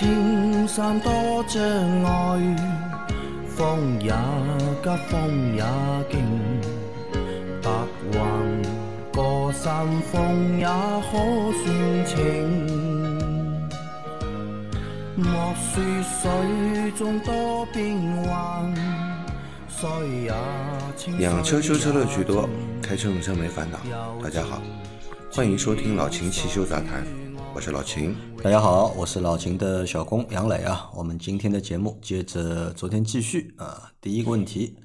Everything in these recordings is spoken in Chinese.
莫说青山多障碍，风也急，风也劲，白云过山峰也可算情。莫说水中多变幻，水也清水养车修车乐趣多也，开车用车没烦恼。大家好，欢迎收听老秦汽修杂谈，我是老秦。大家好，我是老秦的小工杨磊啊。我们今天的节目接着昨天继续啊。第一个问题，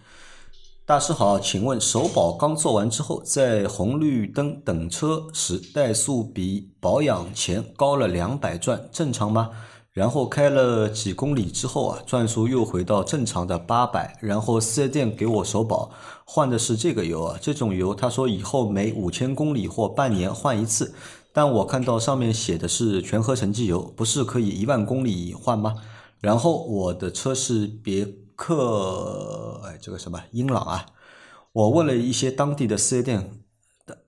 大师好，请问首保刚做完之后，在红绿灯等车时怠速比保养前高了两百转，正常吗？然后开了几公里之后啊，转速又回到正常的八百，然后四 S 店给我首保换的是这个油啊，这种油他说以后每五千公里或半年换一次，但我看到上面写的是全合成机油，不是可以一万公里换吗？然后我的车是别克，哎，这个什么英朗啊，我问了一些当地的四 S 店，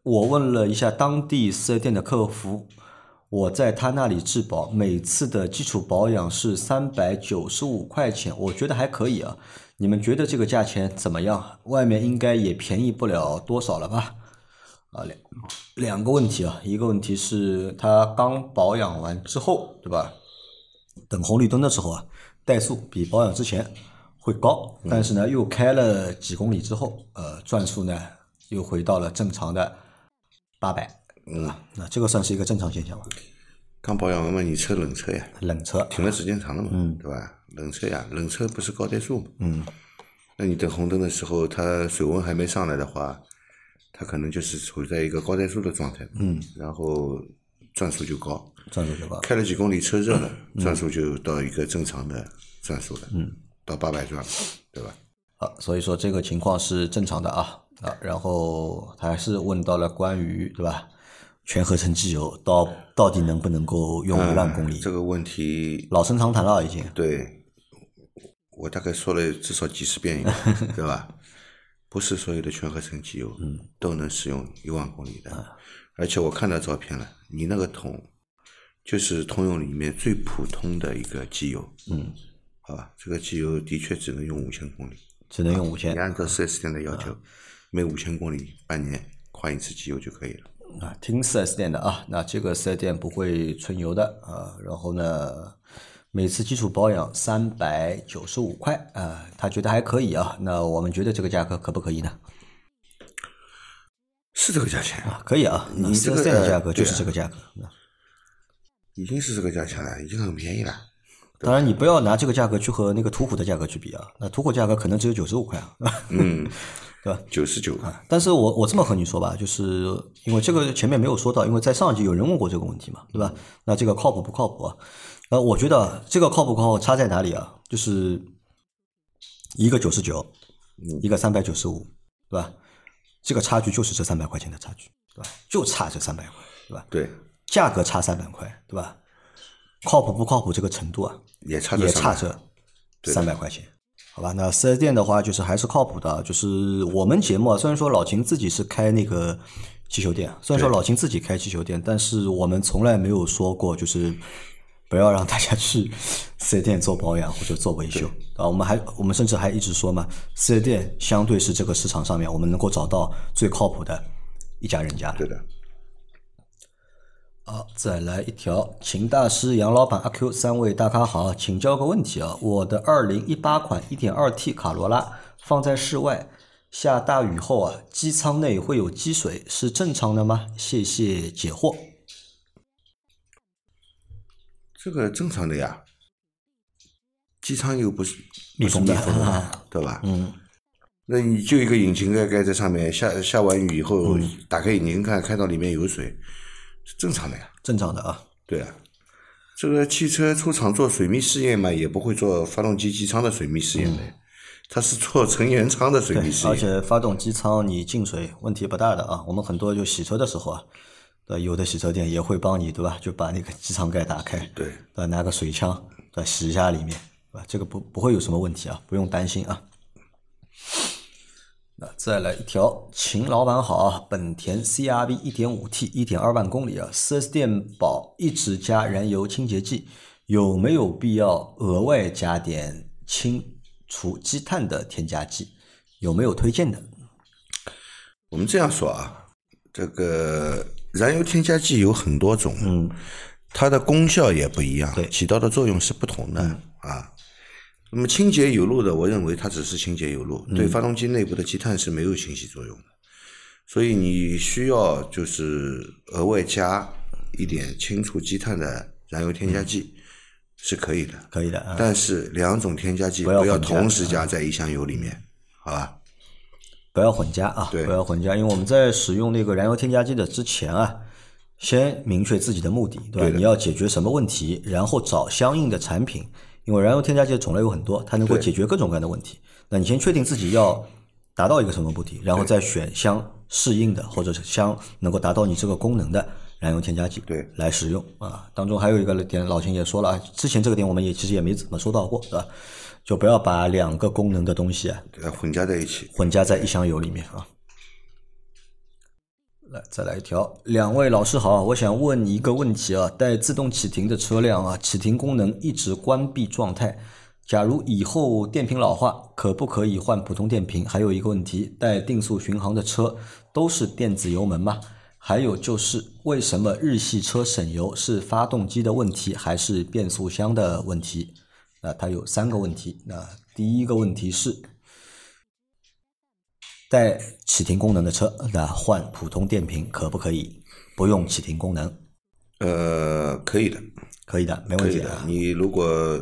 我问了一下当地四 S 店的客服，我在他那里质保，每次的基础保养是三百九十五块钱，我觉得还可以啊。你们觉得这个价钱怎么样？外面应该也便宜不了多少了吧？啊，两两个问题啊，一个问题是它刚保养完之后，对吧？等红绿灯的时候啊，怠速比保养之前会高，但是呢，又开了几公里之后，呃，转速呢又回到了正常的八百，嗯，那这个算是一个正常现象吧？刚保养完嘛，你车冷车呀，冷车，停的时间长了嘛，嗯对吧？冷车呀，冷车不是高怠速嘛，嗯，那你等红灯的时候，它水温还没上来的话，它可能就是处在一个高怠速的状态，嗯，然后转速就高，转速就高，开了几公里车热了，嗯转速就到一个正常的转速了，嗯，到八百转，对吧？好，所以说这个情况是正常的啊啊，然后他还是问到了关于对吧，全合成机油到到底能不能够用一万公里？嗯这个问题老生常谈了已经。对，我大概说了至少几十遍，对吧？不是所有的全合成机油都能使用一万公里的，而且我看到照片了，你那个桶就是通用里面最普通的一个机油，嗯，好吧？这个机油的确只能用五千公里，只能用五千你按照四 S 店的要求，每五千公里半年换一次机油就可以了。啊，听四 S 店的啊，那这个四 S 店不会存油的啊。然后呢，每次基础保养三百九十五块啊，他觉得还可以啊。那我们觉得这个价格可不可以呢？是这个价钱啊，可以啊，你这个价格就是这个价格。已经是这个价钱了，已经很便宜了。当然，你不要拿这个价格去和那个途虎的价格去比啊，那途虎价格可能只有九十五块啊，嗯，对吧？九十九，但是我我这么和你说吧，就是因为这个前面没有说到，因为在上一集有人问过这个问题嘛，对吧？那这个靠谱不靠谱啊？呃，我觉得这个靠谱不靠谱差在哪里啊？就是一个九十九，一个三百九十五，对吧？这个差距就是这三百块钱的差距，对吧？就差这三百块，对吧？对，价格差三百块，对吧？靠谱不靠谱这个程度啊，也差这300也差这三百块钱，好吧？那四 S 店的话，就是还是靠谱的。就是我们节目啊，虽然说老秦自己是开那个汽修店，虽然说老秦自己开汽修店，但是我们从来没有说过就是不要让大家去 四 S 店做保养或者做维修啊。我们还我们甚至还一直说嘛，四 S 店相对是这个市场上面我们能够找到最靠谱的一家人家了对。的。好，再来一条，秦大师、杨老板、阿 Q 三位大咖好，请教个问题啊，我的二零一八款一点二 T 卡罗拉放在室外，下大雨后啊，机舱内会有积水，是正常的吗？谢谢解惑。这个正常的呀，机舱又不是密封的啊对吧？嗯，那你就一个引擎盖盖在上面，下下完雨以后，嗯打开引擎盖看到里面有水，是正常的呀。正常的啊。对啊，这个汽车出厂做水密试验嘛，也不会做发动机机舱的水密试验的，它是做成员舱的水密，试验而。且发动机舱你进水问题不大的啊。我们很多就洗车的时候啊，对，有的洗车店也会帮你，对吧？就把那个机舱盖打开，对，对，拿个水枪，对，洗一下里面，对吧？这个不不会有什么问题啊，不用担心啊。那再来一条，秦老板好啊，本田 CRV 一点五 T 一点二万公里啊，四 S 店保一直加燃油清洁剂，有没有必要额外加点清除积碳的添加剂？有没有推荐的？我们这样说啊，这个燃油添加剂有很多种，嗯，它的功效也不一样，对。起到的作用是不同的、啊。那么清洁油路的，我认为它只是清洁油路，对发动机内部的积碳是没有清洗作用的，所以你需要就是额外加一点清除积碳的燃油添加剂、是可以的，可以的啊，但是两种添加剂不要同时加在一箱油里面，好吧？不要混加啊，不要混加，因为我们在使用那个燃油添加剂的之前啊，先明确自己的目的，对吧？对你要解决什么问题，然后找相应的产品，因为燃油添加剂的种类有很多，它能够解决各种各样的问题。那你先确定自己要达到一个什么目的，然后再选相适应的或者是相能够达到你这个功能的燃油添加剂，对来使用啊。当中还有一个点，老秦也说了啊，之前这个点我们也其实也没怎么说到过，对吧？就不要把两个功能的东西啊呃，混加在一起。混加在一箱油里面啊。来，再来一条。两位老师好，我想问一个问题啊，带自动启停的车辆啊，启停功能一直关闭状态，假如以后电瓶老化，可不可以换普通电瓶？还有一个问题，带定速巡航的车都是电子油门吗？还有就是，为什么日系车省油是发动机的问题，还是变速箱的问题？那它有三个问题。那第一个问题是，带启停功能的车，那换普通电瓶可不可以不用启停功能？呃，可以的，可以的，没问题的。。你如果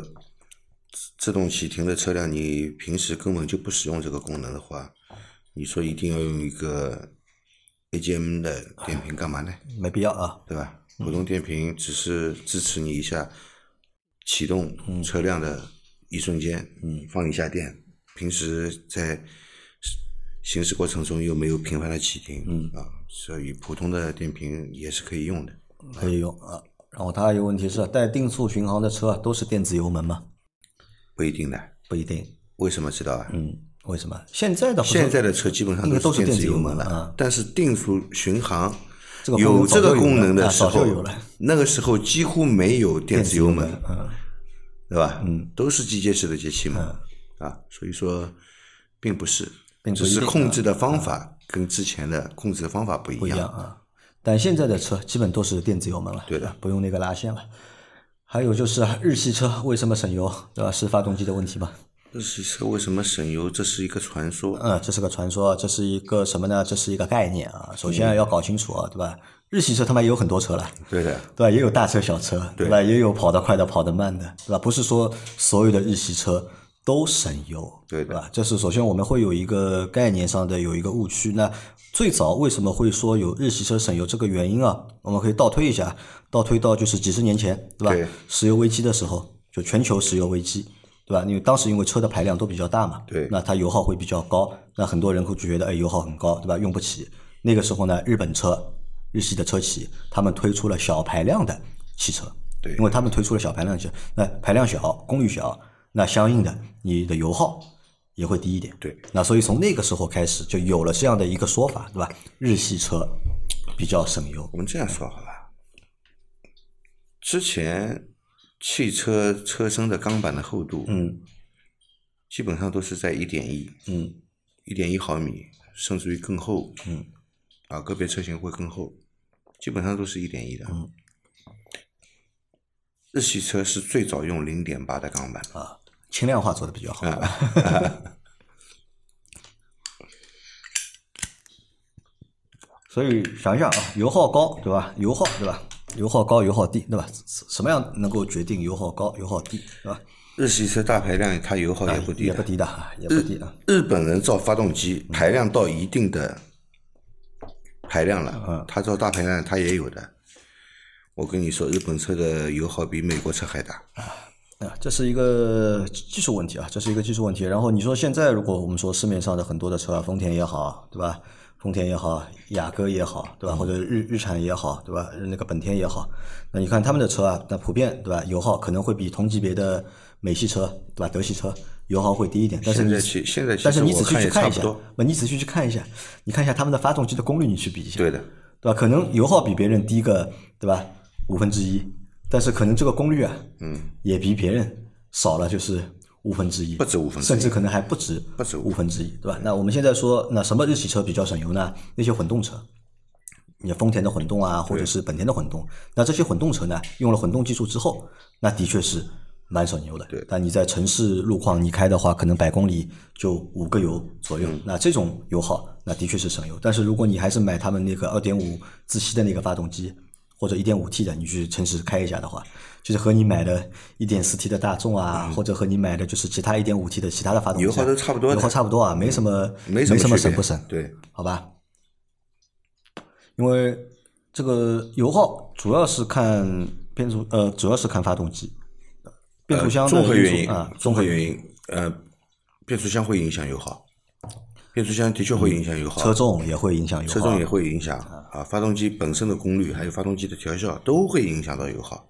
自自动启停的车辆，你平时根本就不使用这个功能的话，你说一定要用一个 AGM 的电瓶干嘛呢？没必要啊。对吧？普通电瓶只是支持你一下启动车辆的一瞬间，嗯，放一下电。平时在行驶过程中又没有频繁的启停，嗯啊，所以普通的电瓶也是可以用的。可以用啊。然后它还有问题是，带定速巡航的车都是电子油门吗？不一定的，不一定。为什么知道啊？嗯，为什么？现在的现在的车基本上都是电子油油门了，但是定速巡航有这个功能的时候那个时候几乎没有电子油门，嗯，对吧？嗯，都是机械式的节气门啊，所以说并不是，只是并不只是控制的方法跟之前的控制的方法不一不一样。啊。但现在的车基本都是电子油门了，对的不用那个拉线了。还有就是啊日系车为什么省油，对吧？是发动机的问题吗？日系车为什么省油？这是一个传说。嗯，这是个传说，这是一个什么呢？这是一个概念啊。首先要搞清楚啊，对吧？日系车他妈也有很多车了，对的，对吧？也有大车小车，对吧？也有跑得快的，跑得慢的，对吧？不是说所有的日系车都省油，对吧？这是首先我们会有一个概念上的有一个误区。那最早为什么会说有日系车省油这个原因啊？我们可以倒推一下，倒推到就是几十年前，对吧？对石油危机的时候，就全球石油危机，对吧？因为当时因为车的排量都比较大嘛，对那它油耗会比较高，那很多人会觉得哎油耗很高，对吧？用不起。那个时候呢，日本车、日系的车企他们推出了小排量的汽车，对因为他们推出了小排量汽车，那排量小，功率小，那相应的你的油耗也会低一点。对，那所以从那个时候开始就有了这样的一个说法，对吧？日系车比较省油。我们这样说好吧，之前汽车车身的钢板的厚度，嗯基本上都是在一点一，嗯一点一毫米，甚至于更厚，嗯，啊，个别车型会更厚，基本上都是一点一的。嗯日系车是最早用零点八的钢板，啊，轻量化做的比较好。所以想一想啊，油耗高对吧？油耗对吧？油耗高，油耗低对吧？什什么样能够决定油耗高、油耗低对吧？日系车大排量它油耗也不低的。也不低的，啊也不低啊。日本人造发动机排量到一定的排量了，他造大排量他也有的。我跟你说，日本车的油耗比美国车还大。啊，这是一个技术问题啊，这是一个技术问题。然后你说现在如果我们说市面上的很多的车啊，丰田也好，对吧？丰田也好，雅阁也好，对吧？或者日日产也好，对吧？那个本田也好，那你看他们的车啊，那普遍对吧？油耗可能会比同级别的美系车，对吧？德系车油耗会低一点，但是你现在其现在但是你仔细去看一下不，你仔细去看一下，你看一下他们的发动机的功率，你去比一下，对的，对吧？可能油耗比别人低个，对吧？五分之一，但是可能这个功率啊，嗯，也比别人少了就是五分之一，不止五分之一。甚至可能还不止不止五分之一，对吧？那我们现在说，那什么日系车比较省油呢？那些混动车，你丰田的混动啊，或者是本田的混动，那这些混动车呢，用了混动技术之后，那的确是蛮省油的。对。但你在城市路况你开的话，可能百公里就五个油左右，那这种油耗那的确是省油。但是如果你还是买他们那个二点五自吸的那个发动机，或者一点五 T 的，你去城市开一下的话，就是和你买的一点四 T 的大众啊，或者和你买的就是其他一点五 T 的其他的发动机啊，油耗都差不多油耗差不多啊，没什么没什什么省不省？对，好吧？因为这个油耗主要是看变速，呃，主要是看发动机，变速箱的综合原因啊，综合原因，呃，变速箱会影响油耗，变速箱的确会影响油耗，车重也会影响油耗，车重也会影响啊，发动机本身的功率，还有发动机的调校都会影响到油耗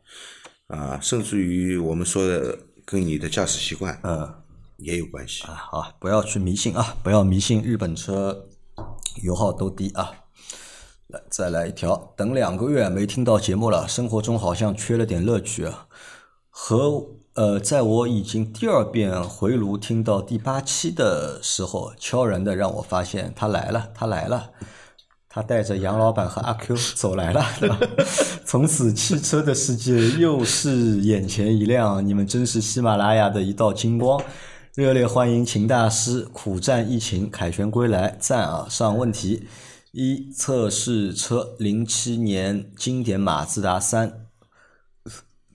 啊，甚至于我们说的跟你的驾驶习惯嗯。也有关系。啊，好，不要去迷信啊，不要迷信日本车油耗都低啊。来，再来一条，等两个月没听到节目了，生活中好像缺了点乐趣啊。和呃，在我已经第二遍回炉听到第八期的时候，悄然的让我发现他来了，他来了。他带着杨老板和阿 Q 走来了，对吧？从此汽车的世界又是眼前一亮，你们真是喜马拉雅的一道金光。热烈欢迎秦大师苦战疫情，凯旋归来，赞啊！上问题一：测试车零七年经典马自达三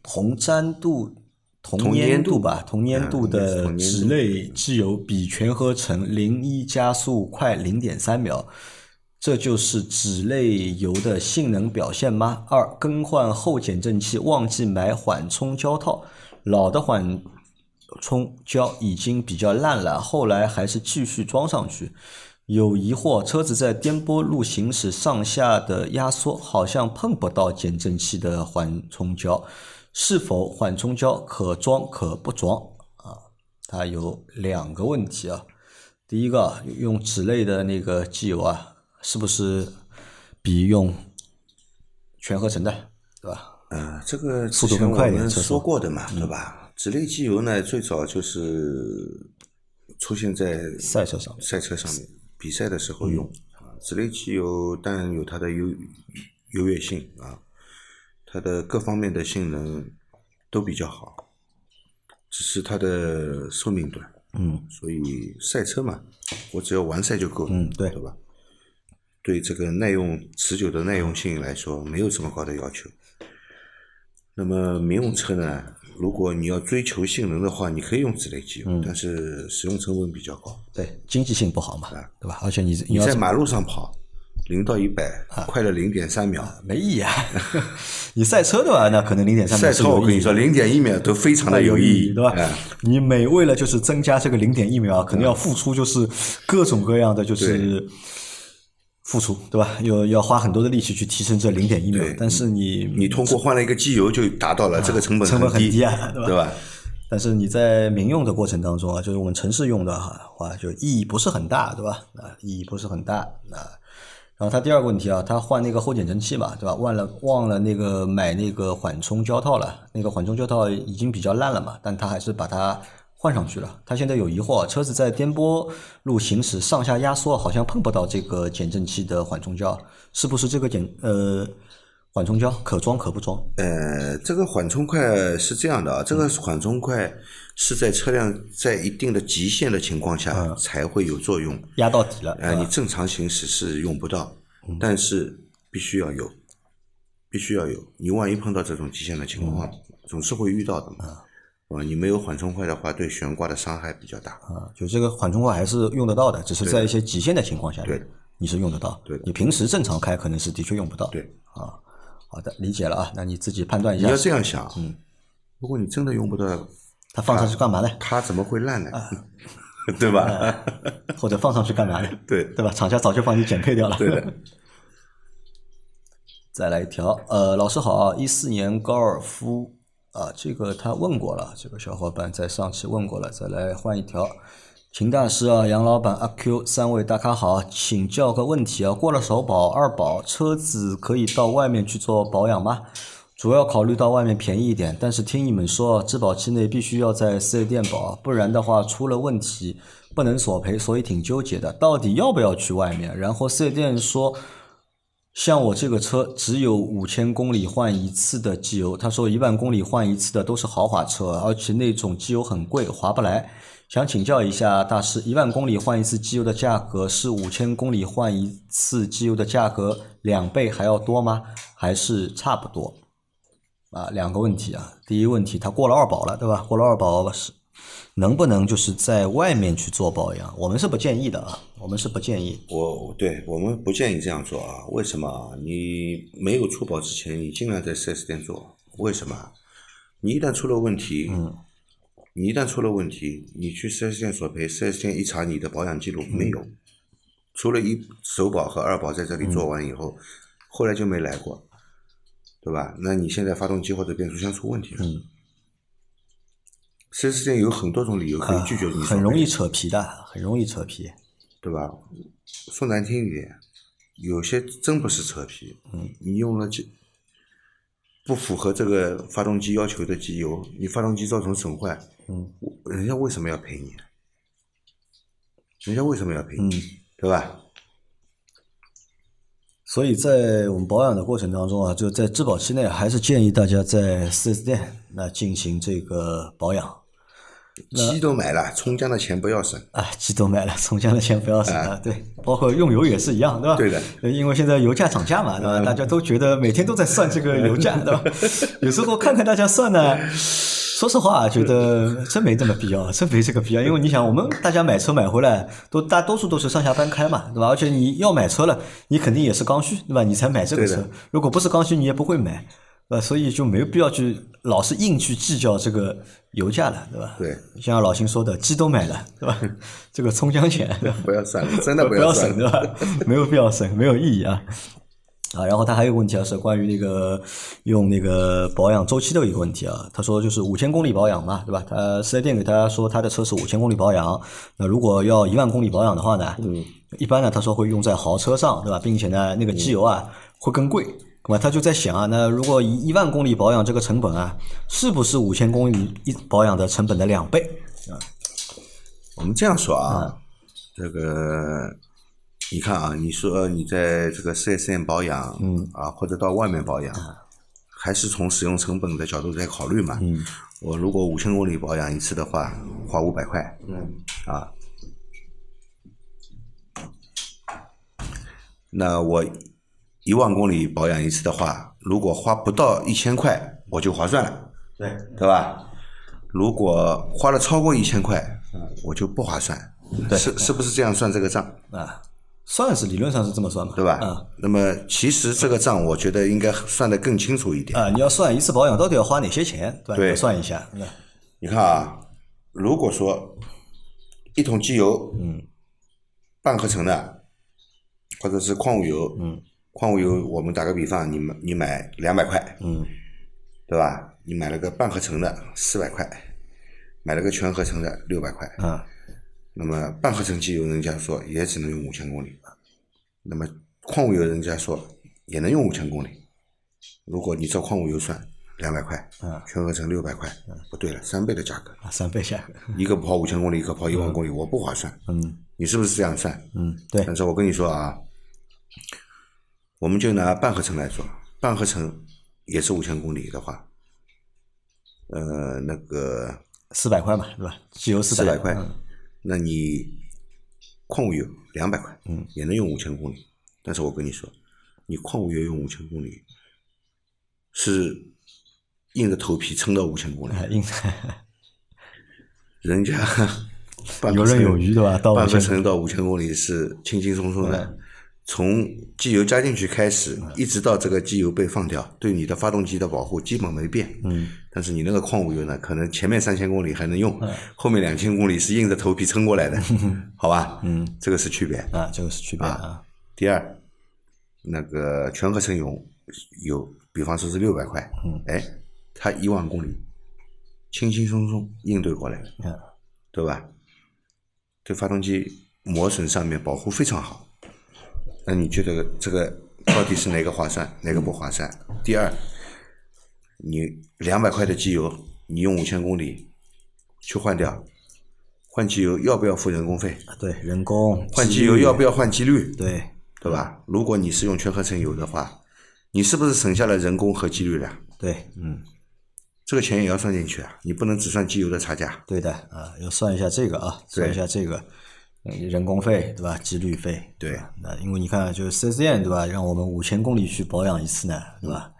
同粘度、同同粘粘度度吧，同粘度的脂类机油比全合成零一加速快零点三秒。这就是脂类油的性能表现吗？二、更换后减震器忘记买缓冲胶套，老的缓冲胶已经比较烂了，后来还是继续装上去。有疑惑，车子在颠簸路行驶，上下的压缩好像碰不到减震器的缓冲胶，是否缓冲胶可装可不装啊？它有两个问题啊。第一个，用脂类的那个机油啊，是不是比用全合成的，对吧？呃，这个之前我们说过的嘛，对吧？脂类机油呢，最早就是出现在赛车上面赛车上面比赛的时候用啊。脂类机油当然有它的优优越性啊，它的各方面的性能都比较好，只是它的寿命短。嗯，所以赛车嘛，我只要完赛就够了，嗯对对吧？对这个耐用、持久的耐用性来说，没有这么高的要求。那么民用车呢，如果你要追求性能的话，你可以用脂类机油，嗯但是使用成本比较高。对，经济性不好嘛，对吧？而且你你你在马路上跑，零到一百啊快了零点三秒，没意义啊。你赛车的话，那可能零点三秒赛车我跟你说，零点一秒都非常的有意义，对吧？哎你每为了就是增加这个零点一秒，可能要付出就是各种各样的就是付出，对吧？要要花很多的力气去提升这零点一秒，但是你你通过换了一个机油就达到了这个成本成本很低低啊对吧对吧？但是你在民用的过程当中啊，就是我们城市用的话，就意义不是很大，对吧？啊，意义不是很大。啊，然后他第二个问题啊，他换那个后减震器嘛，对吧？忘了忘了那个买那个缓冲胶套了，那个缓冲胶套已经比较烂了嘛，但他还是把它换上去了。他现在有疑惑，车子在颠簸路行驶，上下压缩好像碰不到这个减震器的缓冲胶，是不是这个减呃缓冲胶可装可不装？呃，这个缓冲块是这样的啊，这个缓冲块是在车辆在一定的极限的情况下才会有作用，压到底了，呃，你正常行驶是用不到，但是必须要有，必须要有。你万一碰到这种极限的情况，总是会遇到的嘛。啊，你没有缓冲块的话，对悬挂的伤害比较大。啊，就这个缓冲块还是用得到的，只是在一些极限的情况下，对，你是用得到。对你平时正常开可能是的确用不到。对，啊，好的，理解了啊，那你自己判断一下你要，这样想，嗯，如果你真的用不到，它放上去干嘛呢？它怎么会烂呢？对吧？或者放上去干嘛呢？对对吧？厂家早就帮你减配掉了。对的。再来一条，呃，老师好啊，一四年高尔夫啊，这个他问过了，这个小伙伴在上期问过了，再来换一条。秦大师啊，杨老板、阿 Q 三位大咖好，请教个问题啊，过了首保、二保，车子可以到外面去做保养吗？主要考虑到外面便宜一点，但是听你们说质保期内必须要在四 S 店保，不然的话出了问题不能索赔，所以挺纠结的，到底要不要去外面？然后四 S 店说。像我这个车只有五千公里换一次的机油，他说一万公里换一次的都是豪华车，而且那种机油很贵，划不来。想请教一下大师，一万公里换一次机油的价格是五千公里换一次机油的价格两倍还要多吗？还是差不多？啊，两个问题啊。第一问题，他过了二保了，对吧？过了二保是。能不能就是在外面去做保养？我们是不建议的啊，我们是不建议。我对我们不建议这样做啊？为什么？你没有出保之前，你尽量在四 S 店做。为什么？你一旦出了问题，嗯，你一旦出了问题，你去四 S 店索赔，四 S 店一查你的保养记录没有，除了一首保和二保在这里做完以后，后来就没来过，对吧？那你现在发动机或者变速箱出问题了。嗯四 S 店有很多种理由可以拒绝你，很容易扯皮的，很容易扯皮，对吧？说难听一点，有些真不是扯皮，嗯，你用了这不符合这个发动机要求的机油，你发动机造成损坏，嗯，人家为什么要赔你？人家为什么要赔你？嗯，对吧？所以在我们保养的过程当中啊，就在质保期内，还是建议大家在四 S 店那进行这个保养。鸡都买了，葱姜的钱不要省啊！鸡都买了，葱姜的钱不要省啊！对，包括用油也是一样，对吧？对的，因为现在油价涨价嘛，对吧？大家都觉得每天都在算这个油价，对吧？有时候看看大家算呢，说实话，觉得真没这么必要，真没这个必要。因为你想，我们大家买车买回来，都大多数都是上下班开嘛，对吧？而且你要买车了，你肯定也是刚需，对吧？你才买这个车，如果不是刚需，你也不会买。呃，所以就没有必要去老是硬去计较这个油价了，对吧？对，像老秦说的，鸡都买了，对吧？这个葱姜钱不要省，真的不要省，对吧？没有必要省，没有意义啊。啊，然后他还有个问题啊，是关于那个用那个保养周期的一个问题啊。他说就是五千公里保养嘛，对吧？他四 S 店给他说他的车是五千公里保养，那如果要一万公里保养的话呢，嗯，一般呢他说会用在豪车上，对吧？并且呢那个机油啊会更贵。那么他就在想啊，那如果一一万公里保养这个成本啊，是不是五千公里一保养的成本的两倍啊？我们这样说啊，这个你看啊，你说你在这个四 S 店保养，嗯啊，或者到外面保养，还是从使用成本的角度在考虑嘛？嗯，我如果五千公里保养一次的话，花五百块，嗯，啊，那我。一万公里保养一次的话，如果花不到一千块，我就划算了，对对吧？如果花了超过一千块，我就不划算，是是不是这样算这个账啊？算是理论上是这么算嘛，对吧？啊，那么其实这个账，我觉得应该算得更清楚一点啊。你要算一次保养到底要花哪些钱，对，算一下。你看啊，如果说一桶机油，嗯，半合成的，或者是矿物油，嗯。矿物油，我们打个比方，你买你买两百块，嗯，对吧？你买了个半合成的四百块，买了个全合成的六百块，啊，那么半合成机油人家说也只能用五千公里，那么矿物油人家说也能用五千公里。如果你照矿物油算两百块，啊，全合成六百块，不对了，三倍的价格，啊，三倍价格，一个跑五千公里，一个跑一万公里，我不划算，嗯，你是不是这样算？嗯，对。但是我跟你说啊。我们就拿半合成来说，半合成也是五千公里的话，呃，那个四百块嘛，对吧？机油四百块，那你矿物油两百块，嗯，也能用五千公里。但是我跟你说，你矿物油用五千公里，是硬着头皮撑到五千公里，硬。人家半游刃有余对吧？到半分程到五千公里是轻轻松松的。从机油加进去开始，一直到这个机油被放掉，对你的发动机的保护基本没变。嗯，但是你那个矿物油呢，可能前面三千公里还能用，后面两千公里是硬着头皮撑过来的，好吧？嗯，这个是区别。啊，这个是区别啊。第二，那个全合成油油，比方说是六百块，嗯，哎，它一万公里，轻轻松松应对过来了，嗯，对吧？对发动机磨损上面保护非常好。那你觉得这个到底是哪个划算，哪个不划算？第二，你两百块的机油，你用五千公里去换掉，换机油要不要付人工费？对，人工换机油要不要换机滤？对，对吧？如果你是用全合成油的话，你是不是省下了人工和机滤了？对，嗯，这个钱也要算进去啊，你不能只算机油的差价。对的啊，要算一下这个啊，算一下这个。人工费对吧？机滤费对，那因为你看，就是四 S 店对吧？让我们五千公里去保养一次呢，对吧？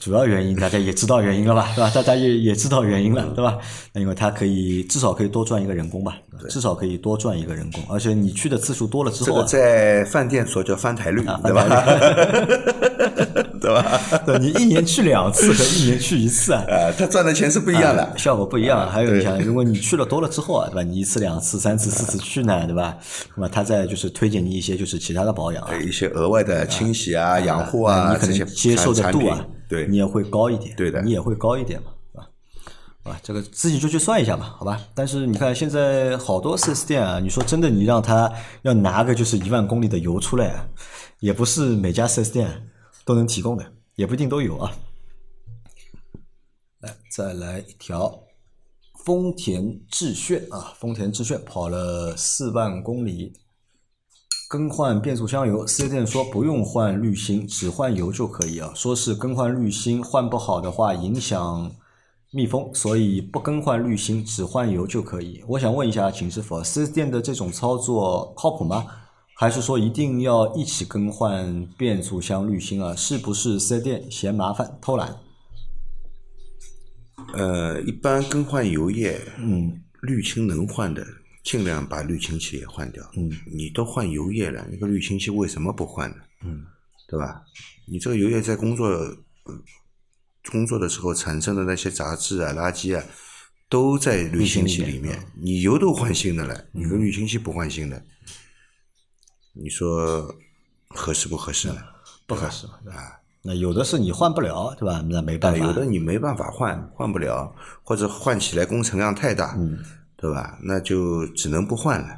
主要原因大家也知道原因了吧，对吧？大家也也知道原因了，对吧？那因为它可以至少可以多赚一个人工吧，至少可以多赚一个人工，而且你去的次数多了之后，这个在饭店所叫翻台率，对吧？对吧？对你一年去两次和一年去一次啊，啊，他赚的钱是不一样的，效果不一样。还有你想，如果你去了多了之后啊，对吧？你一次、两次、三次、四次去呢，对吧？那么他再就是推荐你一些就是其他的保养，一些额外的清洗啊、养护啊，你可能接受的度啊。对，你也会高一点，对的，你也会高一点嘛，啊，啊，这个自己就去算一下吧，好吧。但是你看现在好多四 S 店啊，你说真的，你让他要拿个就是一万公里的油出来，也不是每家四 S 店都能提供的，也不一定都有啊。来，再来一条，丰田致炫啊，丰田致炫跑了四万公里。更换变速箱油，四 S 店说不用换滤芯，只换油就可以啊。说是更换滤芯换不好的话影响密封，所以不更换滤芯，只换油就可以。我想问一下秦师傅，四 S 店的这种操作靠谱吗？还是说一定要一起更换变速箱滤芯啊？是不是四 S 店嫌麻烦偷懒？呃，一般更换油液，嗯，滤芯能换的。尽量把滤清器也换掉。嗯，你都换油液了，那个滤清器为什么不换呢？嗯，对吧？你这个油液在工作工作的时候产生的那些杂质啊、垃圾啊，都在滤清器里面。你油都换新的了，你个滤清器不换新的，你说合适不合适呢？不合适啊。那有的是你换不了，对吧？那没办法。有的你没办法换，换不了，或者换起来工程量太大。嗯。对吧？那就只能不换了。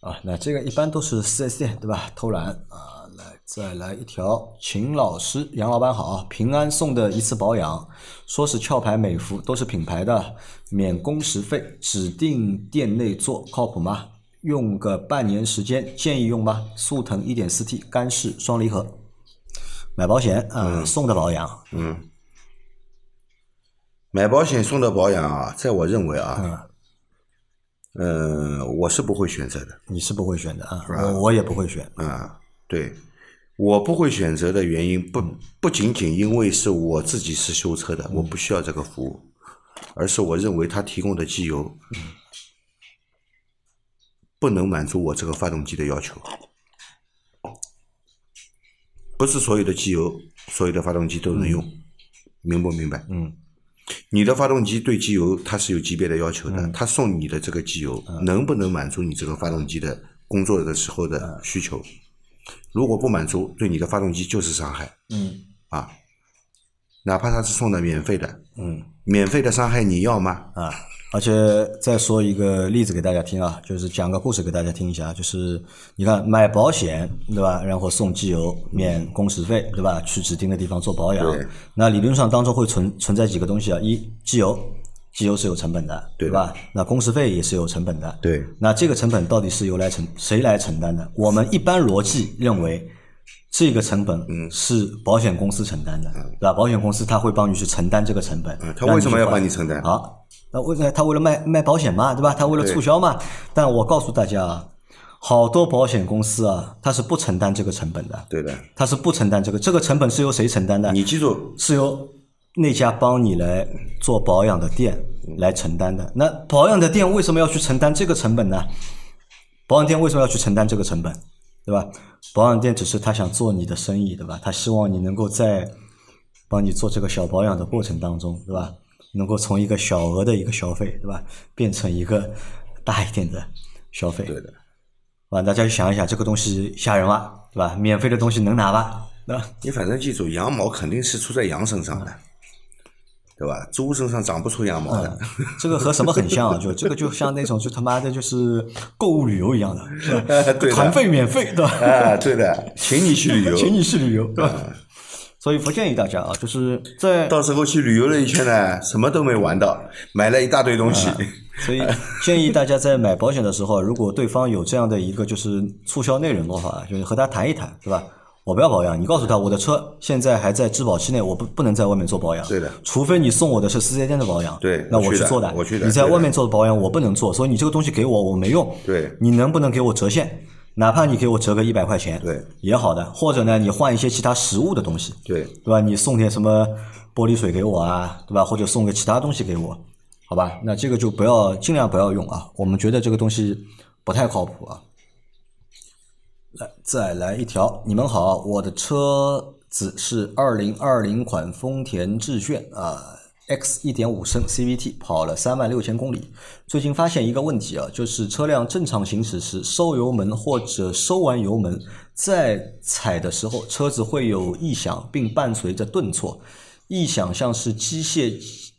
啊，那这个一般都是四 S 店，对吧？偷懒啊，来再来一条，秦老师，杨老板好，平安送的一次保养，说是壳牌美孚，都是品牌的，免工时费，指定店内做，靠谱吗？用个半年时间，建议用吧？速腾一点四 T 干式双离合，买保险啊，送的保养，嗯。买保险送的保养啊，在我认为啊，嗯，我是不会选择的。你是不会选的啊？我我也不会选啊。对，我不会选择的原因不不仅仅因为是我自己是修车的，我不需要这个服务，而是我认为他提供的机油不能满足我这个发动机的要求。不是所有的机油，所有的发动机都能用，明不明白？嗯。你的发动机对机油它是有级别的要求的，它送你的这个机油能不能满足你这个发动机的工作的时候的需求？如果不满足，对你的发动机就是伤害。嗯，啊，哪怕它是送的免费的，嗯，免费的伤害你要吗？啊。而且再说一个例子给大家听啊，就是讲个故事给大家听一下，就是你看买保险对吧，然后送机油免工时费对吧？去指定的地方做保养，那理论上当中会存存在几个东西啊？一机油，机油是有成本的，对吧？那工时费也是有成本的，对。那这个成本到底是由来承谁来承担的？我们一般逻辑认为，这个成本是保险公司承担的，对吧？保险公司他会帮你去承担这个成本，他为什么要帮你承担？好。那为了他为了卖卖保险嘛，对吧？他为了促销嘛。但我告诉大家啊，好多保险公司啊，他是不承担这个成本的。对的，他是不承担这个，这个成本是由谁承担的？你记住，是由那家帮你来做保养的店来承担的。那保养的店为什么要去承担这个成本呢？保养店为什么要去承担这个成本？对吧？保养店只是他想做你的生意，对吧？他希望你能够在帮你做这个小保养的过程当中，对吧？能够从一个小额的一个消费，对吧，变成一个大一点的消费，对的，啊，大家就想一想，这个东西吓人吧，对吧？免费的东西能拿吧？那？你反正记住，羊毛肯定是出在羊身上的，对吧？猪身上长不出羊毛的。这个和什么很像啊？就这个就像那种就他妈的就是购物旅游一样的，团费免费，对吧？啊，对的，请你去旅游，请你去旅游，对吧？所以不建议大家啊，就是在到时候去旅游了一圈呢，什么都没玩到，买了一大堆东西。所以建议大家在买保险的时候，如果对方有这样的一个就是促销内容的话，就是和他谈一谈，对吧？我不要保养，你告诉他我的车现在还在质保期内，我不不能在外面做保养。对的除非你送我的是四 S 店的保养，对那我去做的。我去的你在外面做的保养我不能做，所以你这个东西给我我没用。对你能不能给我折现？哪怕你给我折个一百块钱，对，也好的。或者呢，你换一些其他实物的东西，对，对吧？你送点什么玻璃水给我啊，对吧？或者送个其他东西给我，好吧？那这个就不要尽量不要用啊，我们觉得这个东西不太靠谱啊。来，再来一条，你们好，我的车子是二零二零款丰田致炫啊。X 一点五升 CVT 跑了三万六千公里，最近发现一个问题啊，就是车辆正常行驶时收油门或者收完油门再踩的时候，车子会有异响，并伴随着顿挫，异响像是机械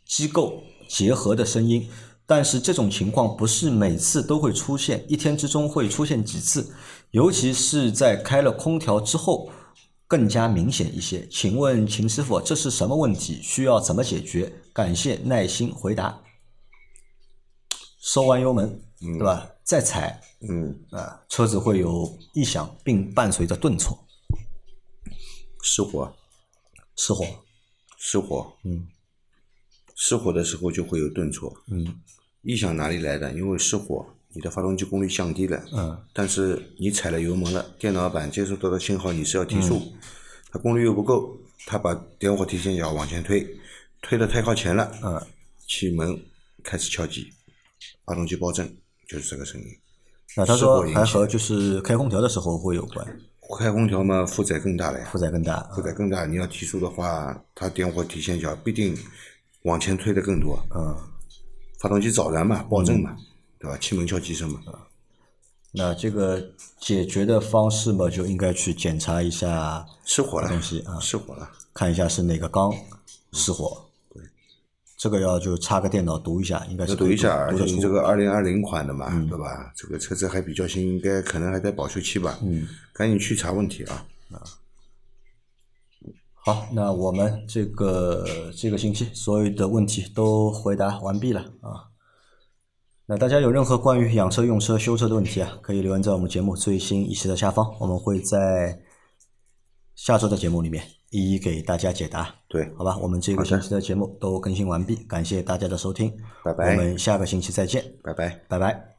机构结合的声音。但是这种情况不是每次都会出现，一天之中会出现几次，尤其是在开了空调之后。更加明显一些。请问秦师傅，这是什么问题？需要怎么解决？感谢耐心回答。收完油门，对吧？再踩嗯，啊，车子会有异响，并伴随着顿挫、失火，失火。失火，嗯失火的时候就会有顿挫。嗯异响哪里来的？因为失火，你的发动机功率降低了，嗯。但是你踩了油门了，电脑板接收到的信号你是要提速，它功率又不够，它把点火提前脚往前推，推的太靠前了，嗯，气门开始敲击，发动机爆震，就是这个声音。那他失说还和就是开空调的时候会有关，开空调嘛，负载更大了呀，负载更大。负载更大，你要提速的话，它点火提前脚必定往前推的更多，嗯，发动机早燃嘛，爆震嘛，对吧？气门敲击声嘛，那这个解决的方式嘛，就应该去检查一下，失火了东西啊，失火了。看一下是哪个缸失火。对，这个要就插个电脑读一下，应该是读一下，而。且你这个二零二零款的嘛，对吧？这个车子还比较新，应该可能还在保修期吧。嗯，赶紧去查问题啊啊！好，那我们这个这个星期所有的问题都回答完毕了啊。那大家有任何关于养车、用车、修车的问题啊，可以留言在我们节目最新一期的下方，我们会在下周的节目里面一一给大家解答。对，好吧，我们这个星期的节目都更新完毕，感谢大家的收听，拜拜我们下个星期再见，拜拜。拜拜。